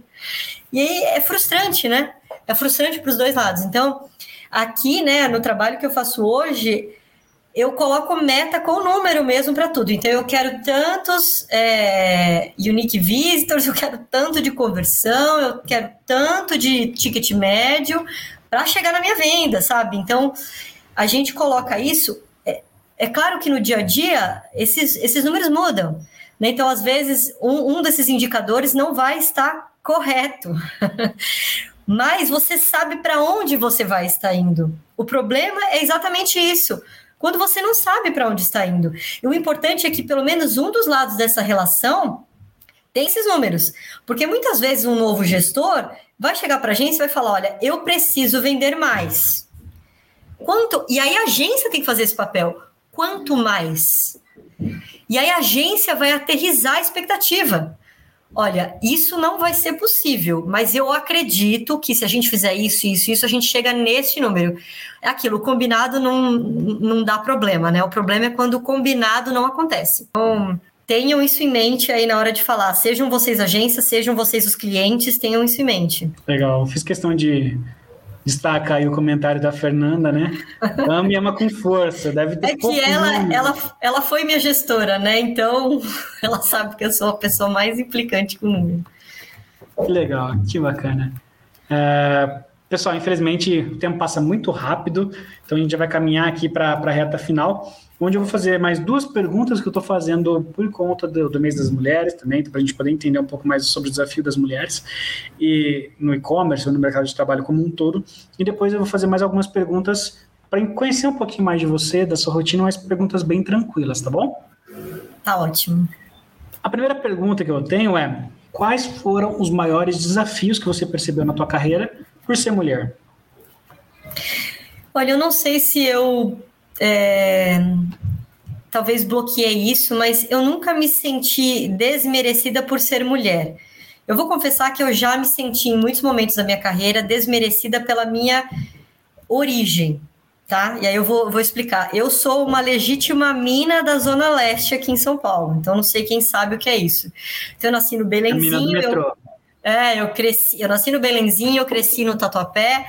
C: E aí é frustrante, né? É frustrante para os dois lados. Então, aqui, né, no trabalho que eu faço hoje, eu coloco meta com número mesmo para tudo. Então, eu quero tantos é, unique visitors, eu quero tanto de conversão, eu quero tanto de ticket médio para chegar na minha venda, sabe? Então, a gente coloca isso. É, é, claro que no dia a dia, esses, esses números mudam. Né? Então, às vezes, um, um desses indicadores não vai estar correto. Mas você sabe para onde você vai estar indo. O problema é exatamente isso quando você não sabe para onde está indo. E o importante é que pelo menos um dos lados dessa relação tem esses números. Porque muitas vezes um novo gestor vai chegar para a agência e vai falar: olha, eu preciso vender mais. Quanto? E aí a agência tem que fazer esse papel. Quanto mais? E aí a agência vai aterrizar a expectativa. Olha, isso não vai ser possível, mas eu acredito que se a gente fizer isso, isso, isso, a gente chega nesse número. É aquilo, o combinado não, não dá problema, né? O problema é quando o combinado não acontece. Então, tenham isso em mente aí na hora de falar. Sejam vocês agências, sejam vocês os clientes, tenham isso em mente.
B: Legal. Fiz questão de destaca aí o comentário da Fernanda, né? Ama e ama com força. Deve ter
C: é que ela, ela, ela foi minha gestora, né? Então ela sabe que eu sou a pessoa mais implicante com o número.
B: Que legal, que bacana. É, Pessoal, infelizmente o tempo passa muito rápido, então a gente já vai caminhar aqui para a reta final, onde eu vou fazer mais duas perguntas que eu estou fazendo por conta do, do, mês das mulheres também, para a gente poder entender um pouco mais sobre o desafio das mulheres e no e-commerce, no mercado de trabalho como um todo. E depois eu vou fazer mais algumas perguntas para conhecer um pouquinho mais de você, da sua rotina, mas perguntas bem tranquilas, tá bom?
C: Tá ótimo.
B: A primeira pergunta que eu tenho é: quais foram os maiores desafios que você percebeu na tua carreira por ser mulher?
C: Olha, eu não sei se eu é, talvez bloqueei isso, mas eu nunca me senti desmerecida por ser mulher. Eu vou confessar que eu já me senti em muitos momentos da minha carreira desmerecida pela minha origem, tá? E aí eu vou, vou explicar. Eu sou uma legítima mina da Zona Leste aqui em São Paulo, então não sei quem sabe o que é isso. Então eu nasci no Belenzinho. Eu, é, eu cresci, eu nasci no Belenzinho, eu cresci no Tatuapé.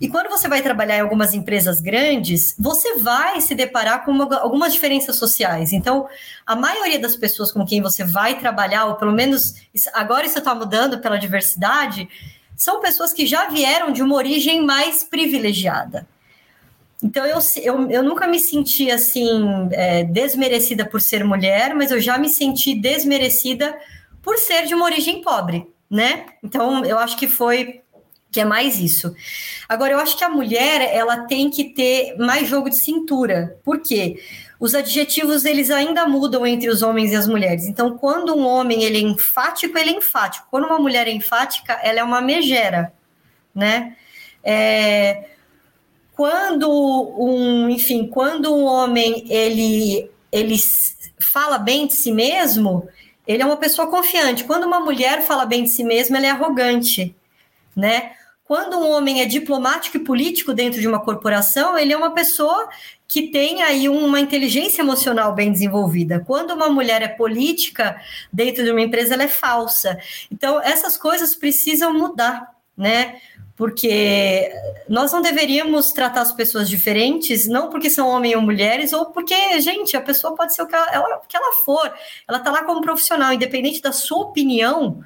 C: E quando você vai trabalhar em algumas empresas grandes, você vai se deparar com uma, algumas diferenças sociais. Então, a maioria das pessoas com quem você vai trabalhar, ou pelo menos agora isso está mudando pela diversidade, são pessoas que já vieram de uma origem mais privilegiada. Então, eu, eu, eu nunca me senti assim, é, desmerecida por ser mulher, mas eu já me senti desmerecida por ser de uma origem pobre né? Então, eu acho que foi que é mais isso. Agora, eu acho que a mulher, ela tem que ter mais jogo de cintura. Por quê? Os adjetivos, eles ainda mudam entre os homens e as mulheres. Então, quando um homem, ele é enfático, ele é enfático. Quando uma mulher é enfática, ela é uma megera, né? É... Quando um, enfim, quando um homem, ele, ele fala bem de si mesmo, ele é uma pessoa confiante. Quando uma mulher fala bem de si mesma, ela é arrogante, né? Quando um homem é diplomático e político dentro de uma corporação, ele é uma pessoa que tem aí uma inteligência emocional bem desenvolvida. Quando uma mulher é política dentro de uma empresa, ela é falsa. Então, essas coisas precisam mudar, né? Porque nós não deveríamos tratar as pessoas diferentes, não porque são homens ou mulheres, ou porque, gente, a pessoa pode ser o que ela, o que ela for, ela está lá como profissional, independente da sua opinião,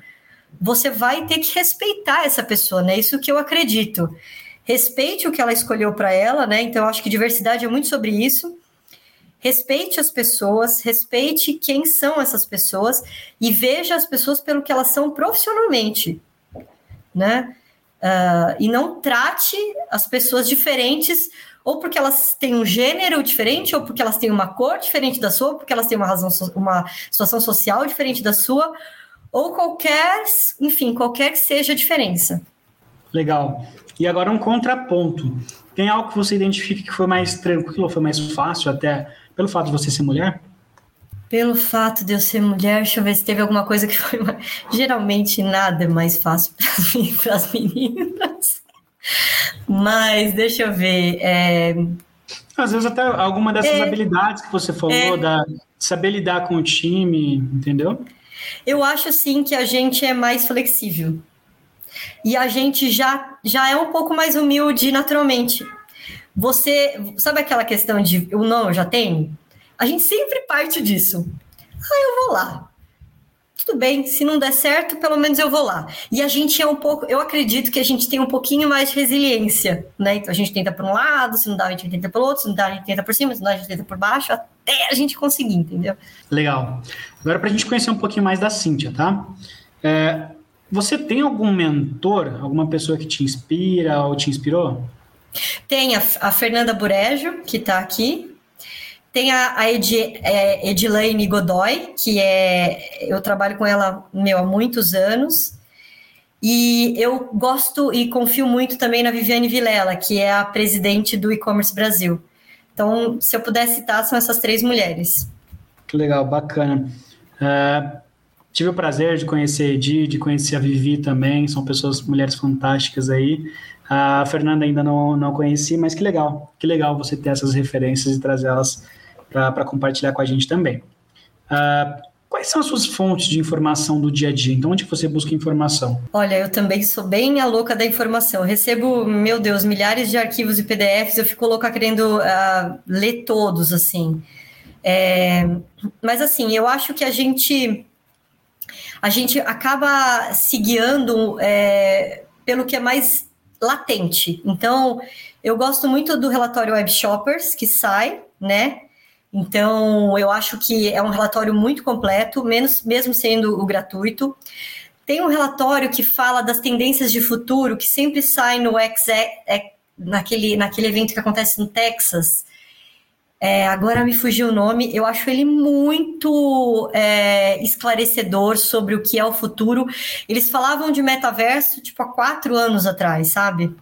C: você vai ter que respeitar essa pessoa, né? Isso que eu acredito. Respeite o que ela escolheu para ela, né? Então, eu acho que diversidade é muito sobre isso. Respeite as pessoas, respeite quem são essas pessoas e veja as pessoas pelo que elas são profissionalmente, né? Uh, e não trate as pessoas diferentes, ou porque elas têm um gênero diferente, ou porque elas têm uma cor diferente da sua, ou porque elas têm uma razão, uma situação social diferente da sua, ou qualquer, enfim, qualquer que seja a diferença.
B: Legal. E agora um contraponto. Tem algo que você identifique que foi mais tranquilo, foi mais fácil até pelo fato de você ser mulher?
C: Pelo fato de eu ser mulher, deixa eu ver se teve alguma coisa que foi. Mais... Geralmente nada é mais fácil para as meninas. Mas deixa eu ver. É...
B: Às vezes até alguma dessas é... habilidades que você falou, é... da saber lidar com o time, entendeu?
C: Eu acho assim que a gente é mais flexível. E a gente já, já é um pouco mais humilde naturalmente. Você sabe aquela questão de o não eu já tenho? A gente sempre parte disso. Ah, eu vou lá. Tudo bem, se não der certo, pelo menos eu vou lá. E a gente é um pouco, eu acredito que a gente tem um pouquinho mais de resiliência, né? Então a gente tenta por um lado, se não dá, a gente tenta pelo outro, se não dá, a gente tenta por cima, se não dá, a gente tenta por baixo, até a gente conseguir, entendeu?
B: Legal. Agora, para a gente conhecer um pouquinho mais da Cíntia, tá? É, você tem algum mentor, alguma pessoa que te inspira ou te inspirou?
C: Tem a, a Fernanda Burejo, que está aqui, tem a, a é, Edilaine Godoy, que é. Eu trabalho com ela meu, há muitos anos. E eu gosto e confio muito também na Viviane Vilela, que é a presidente do e-commerce Brasil. Então, se eu puder citar, são essas três mulheres.
B: Que legal, bacana. Uh, tive o prazer de conhecer a Edi, de conhecer a Vivi também, são pessoas, mulheres fantásticas aí. A Fernanda ainda não, não conheci, mas que legal, que legal você ter essas referências e trazê-las para compartilhar com a gente também. Uh, quais são as suas fontes de informação do dia a dia? Então, onde você busca informação?
C: Olha, eu também sou bem a louca da informação. Eu recebo, meu Deus, milhares de arquivos e PDFs, eu fico louca querendo uh, ler todos, assim. É, mas, assim, eu acho que a gente, a gente acaba se guiando é, pelo que é mais latente. Então, eu gosto muito do relatório Web Shoppers que sai, né? Então, eu acho que é um relatório muito completo, menos, mesmo sendo o gratuito. Tem um relatório que fala das tendências de futuro, que sempre sai no X, é, naquele, naquele evento que acontece no Texas. É, agora me fugiu o nome, eu acho ele muito é, esclarecedor sobre o que é o futuro. Eles falavam de metaverso, tipo, há quatro anos atrás, sabe?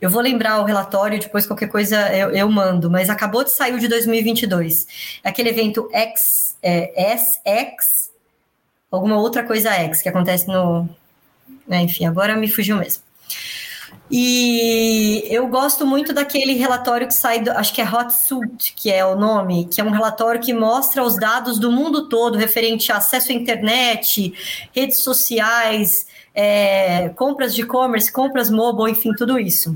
C: Eu vou lembrar o relatório, depois qualquer coisa eu, eu mando, mas acabou de sair o de 2022. É aquele evento X, é, SX, alguma outra coisa X, que acontece no. É, enfim, agora me fugiu mesmo. E eu gosto muito daquele relatório que sai, do, acho que é Hot Suit, que é o nome, que é um relatório que mostra os dados do mundo todo referente a acesso à internet, redes sociais, é, compras de e-commerce, compras mobile, enfim, tudo isso.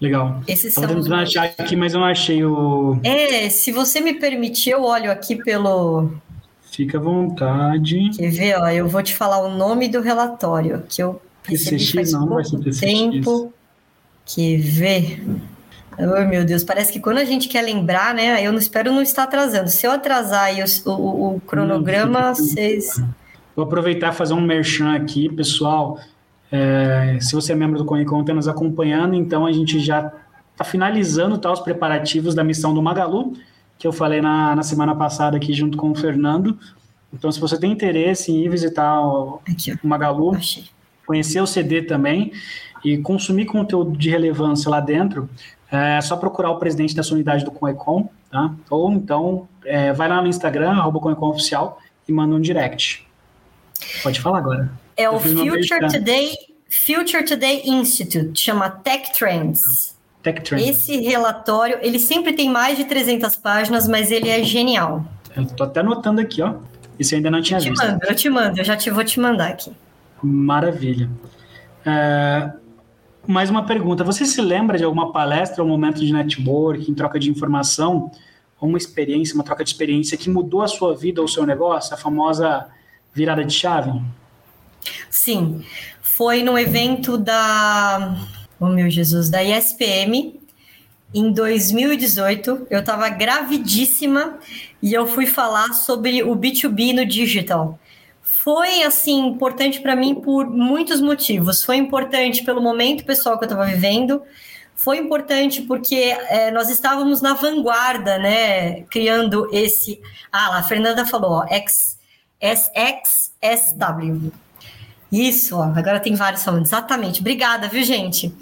B: Legal.
C: Esses
B: Tava tentando achar aqui, mas eu não achei o.
C: É, se você me permitir, eu olho aqui pelo.
B: Fica à vontade.
C: Quer ver? Ó, eu vou te falar o nome do relatório que eu faz
B: não, vai ser TCX.
C: tempo. Quer ver? Oh, meu Deus, parece que quando a gente quer lembrar, né? Eu não espero não estar atrasando. Se eu atrasar aí o, o, o cronograma,
B: Não,
C: vocês.
B: Vou aproveitar e fazer um merchan aqui, pessoal. É, se você é membro do Conecon, está nos acompanhando, então a gente já está finalizando tá, os preparativos da missão do Magalu, que eu falei na, na semana passada aqui junto com o Fernando. Então, se você tem interesse em ir visitar o,
C: Aqui,
B: o Magalu,
C: Achei.
B: conhecer o CD também e consumir conteúdo de relevância lá dentro, é só procurar o presidente dessa unidade do Conecon, tá? Ou então é, vai lá no Instagram, arroba Oficial, e manda um direct. Pode falar agora.
C: É o
B: Eu
C: Future. Today, Future Today Institute, chama Tech Trends.
B: Tech Trend.
C: Esse relatório, ele sempre tem mais de 300 páginas, mas ele é genial.
B: Eu tô até anotando aqui, ó. Isso ainda não tinha
C: Eu te
B: visto.
C: mando, eu te mando, eu já te vou te mandar aqui.
B: Maravilha. É, mais uma pergunta. Você se lembra de alguma palestra ou momento de networking, troca de informação, uma experiência, uma troca de experiência que mudou a sua vida ou o seu negócio, a famosa virada de chave?
C: Sim, foi no evento da, oh meu Jesus, da ISPM em 2018. Eu estava gravidíssima e eu fui falar sobre o B2B no digital. Foi assim importante para mim por muitos motivos. Foi importante pelo momento pessoal que eu estava vivendo. Foi importante porque é, nós estávamos na vanguarda, né? Criando esse. Ah, lá, a Fernanda falou, ó, X, SXSW. Isso, ó, agora tem vários falando. Exatamente. Obrigada, viu, gente?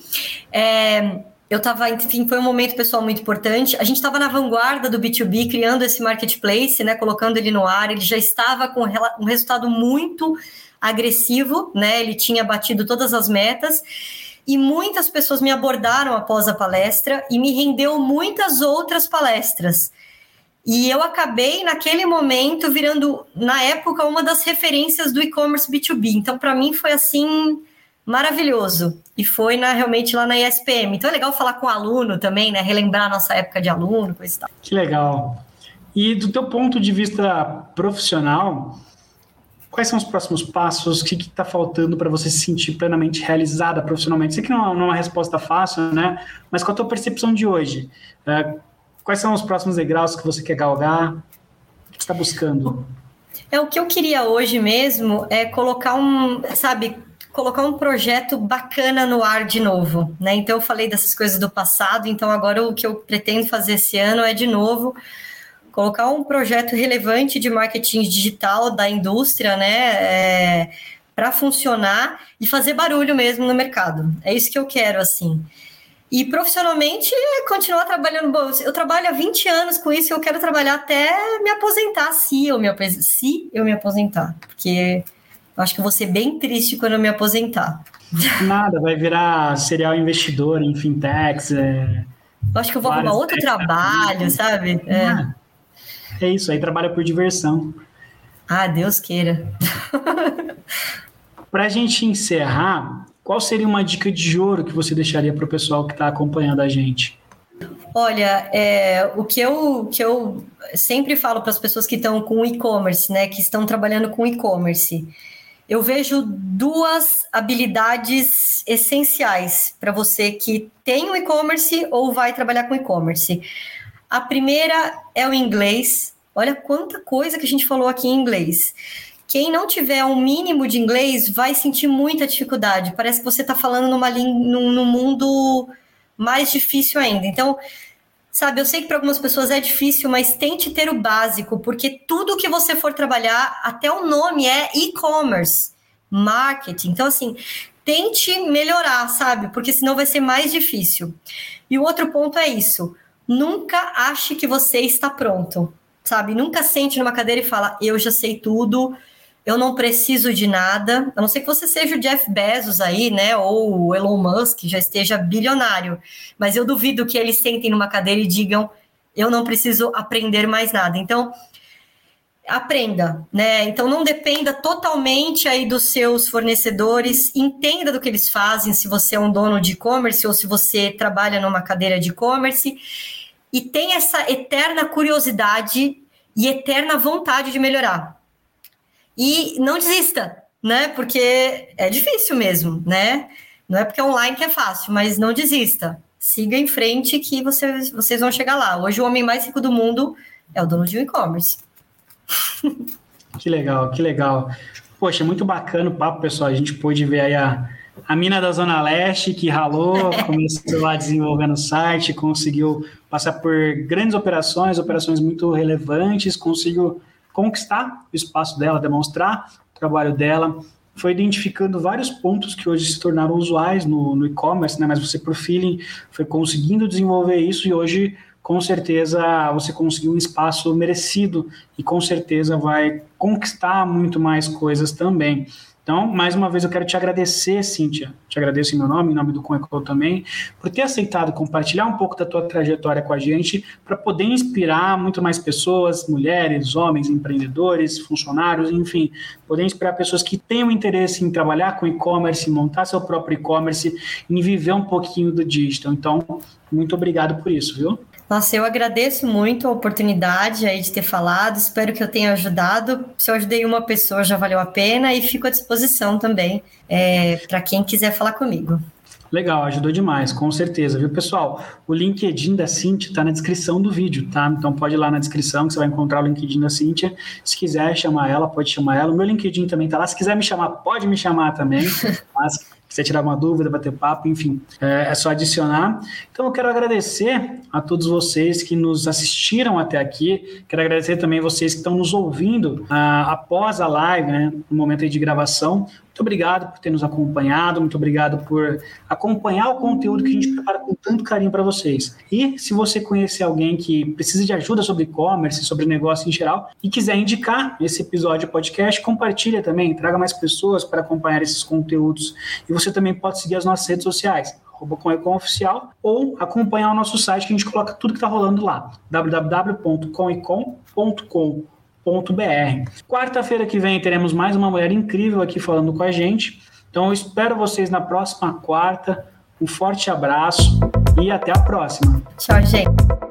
C: É, eu tava, enfim, foi um momento pessoal muito importante. A gente estava na vanguarda do B2B, criando esse marketplace, né? Colocando ele no ar. Ele já estava com um resultado muito agressivo, né? Ele tinha batido todas as metas. E muitas pessoas me abordaram após a palestra e me rendeu muitas outras palestras. E eu acabei, naquele momento, virando, na época, uma das referências do e-commerce B2B. Então, para mim, foi assim maravilhoso. E foi na, realmente lá na ISPM. Então é legal falar com o aluno também, né? Relembrar a nossa época de aluno, coisa e tal.
B: Que legal. E do teu ponto de vista profissional, quais são os próximos passos? O que está faltando para você se sentir plenamente realizada profissionalmente? Sei que não, não é uma resposta fácil, né? Mas qual a tua percepção de hoje? É, quais são os próximos degraus que você quer galgar? O que você está buscando?
C: É o que eu queria hoje mesmo é colocar um, sabe, colocar um projeto bacana no ar de novo, né? Então eu falei dessas coisas do passado, então agora o que eu pretendo fazer esse ano é de novo colocar um projeto relevante de marketing digital da indústria, né? É, para funcionar e fazer barulho mesmo no mercado. É isso que eu quero, assim. E profissionalmente, continuar trabalhando. Bom, eu trabalho há 20 anos com isso e eu quero trabalhar até me aposentar, se eu me, se eu me aposentar. Porque acho que vou ser bem triste quando eu me aposentar.
B: Nada, vai virar serial investidor em fintechs. É,
C: Eu acho que eu vou arrumar outro trabalho, sabe? É.
B: é isso, aí trabalha por diversão.
C: Ah, Deus queira.
B: Para a gente encerrar, qual seria uma dica de ouro que você deixaria para o pessoal que está acompanhando a gente?
C: Olha, é, o que eu, que eu sempre falo para as pessoas que estão com e-commerce, né, que estão trabalhando com e-commerce, eu vejo duas habilidades essenciais para você que tem o e-commerce ou vai trabalhar com e-commerce. A primeira é o inglês. Olha quanta coisa que a gente falou aqui em inglês. Quem não tiver um mínimo de inglês vai sentir muita dificuldade. Parece que você está falando numa num, num mundo mais difícil ainda. Então, sabe, eu sei que para algumas pessoas é difícil, mas tente ter o básico, porque tudo que você for trabalhar, até o nome é e-commerce, marketing. Então, assim, tente melhorar, sabe? Porque senão vai ser mais difícil. E o outro ponto é isso. Nunca ache que você está pronto, sabe? Nunca sente numa cadeira e fala, eu já sei tudo, eu não preciso de nada, a não ser que você seja o Jeff Bezos aí, né, ou o Elon Musk, já esteja bilionário, mas eu duvido que eles sentem numa cadeira e digam, eu não preciso aprender mais nada. Então, aprenda, né? Então não dependa totalmente aí dos seus fornecedores, entenda do que eles fazem, se você é um dono de e-commerce ou se você trabalha numa cadeira de e-commerce, e tenha essa eterna curiosidade e eterna vontade de melhorar. E não desista, né? Porque é difícil mesmo, né? Não é porque é online que é fácil, mas não desista. Siga em frente que vocês, vocês vão chegar lá. Hoje o homem mais rico do mundo é o dono de um e-commerce.
B: Que legal, que legal. Poxa, muito bacana o papo, pessoal. A gente pôde ver aí a, a mina da Zona Leste que ralou, começou lá desenvolvendo o site, conseguiu passar por grandes operações, operações muito relevantes, conseguiu conquistar o espaço dela, demonstrar o trabalho dela, foi identificando vários pontos que hoje se tornaram usuais no, no e-commerce, né? Mas você, por feeling, foi conseguindo desenvolver isso e hoje, com certeza, você conseguiu um espaço merecido e com certeza vai conquistar muito mais coisas também. Então, mais uma vez, eu quero te agradecer, Cíntia, te agradeço em meu nome, em nome do Conecol também, por ter aceitado compartilhar um pouco da tua trajetória com a gente, para poder inspirar muito mais pessoas, mulheres, homens, empreendedores, funcionários, enfim, poder inspirar pessoas que tenham interesse em trabalhar com e-commerce, montar seu próprio e-commerce, em viver um pouquinho do digital. Então, muito obrigado por isso, viu?
C: Nossa, eu agradeço muito a oportunidade aí de ter falado, espero que eu tenha ajudado. Se eu ajudei uma pessoa, já valeu a pena e fico à disposição também é, para quem quiser falar comigo.
B: Legal, ajudou demais, com certeza, viu, pessoal? O LinkedIn da Cintia está na descrição do vídeo, tá? Então pode ir lá na descrição que você vai encontrar o LinkedIn da Cintia. Se quiser chamar ela, pode chamar ela. O meu LinkedIn também está lá. Se quiser me chamar, pode me chamar também. Mas quiser tirar uma dúvida, bater papo, enfim, é, é, só adicionar. Então eu quero agradecer a todos vocês que nos assistiram até aqui, quero agradecer também vocês que estão nos ouvindo ah, após a live, né, no momento de gravação. Muito obrigado por ter nos acompanhado, muito obrigado por acompanhar o conteúdo que a gente prepara com tanto carinho para vocês. E se você conhecer alguém que precisa de ajuda sobre e-commerce, sobre negócio em geral, e quiser indicar esse episódio podcast, compartilha também, traga mais pessoas para acompanhar esses conteúdos. E você também pode seguir as nossas redes sociais, arroba Oficial, ou acompanhar o nosso site que a gente coloca tudo que está rolando lá, www.comecom.com.br Quarta-feira que vem teremos mais uma mulher incrível aqui falando com a gente. Então eu espero vocês na próxima quarta. Um forte abraço e até a próxima.
C: Tchau, gente.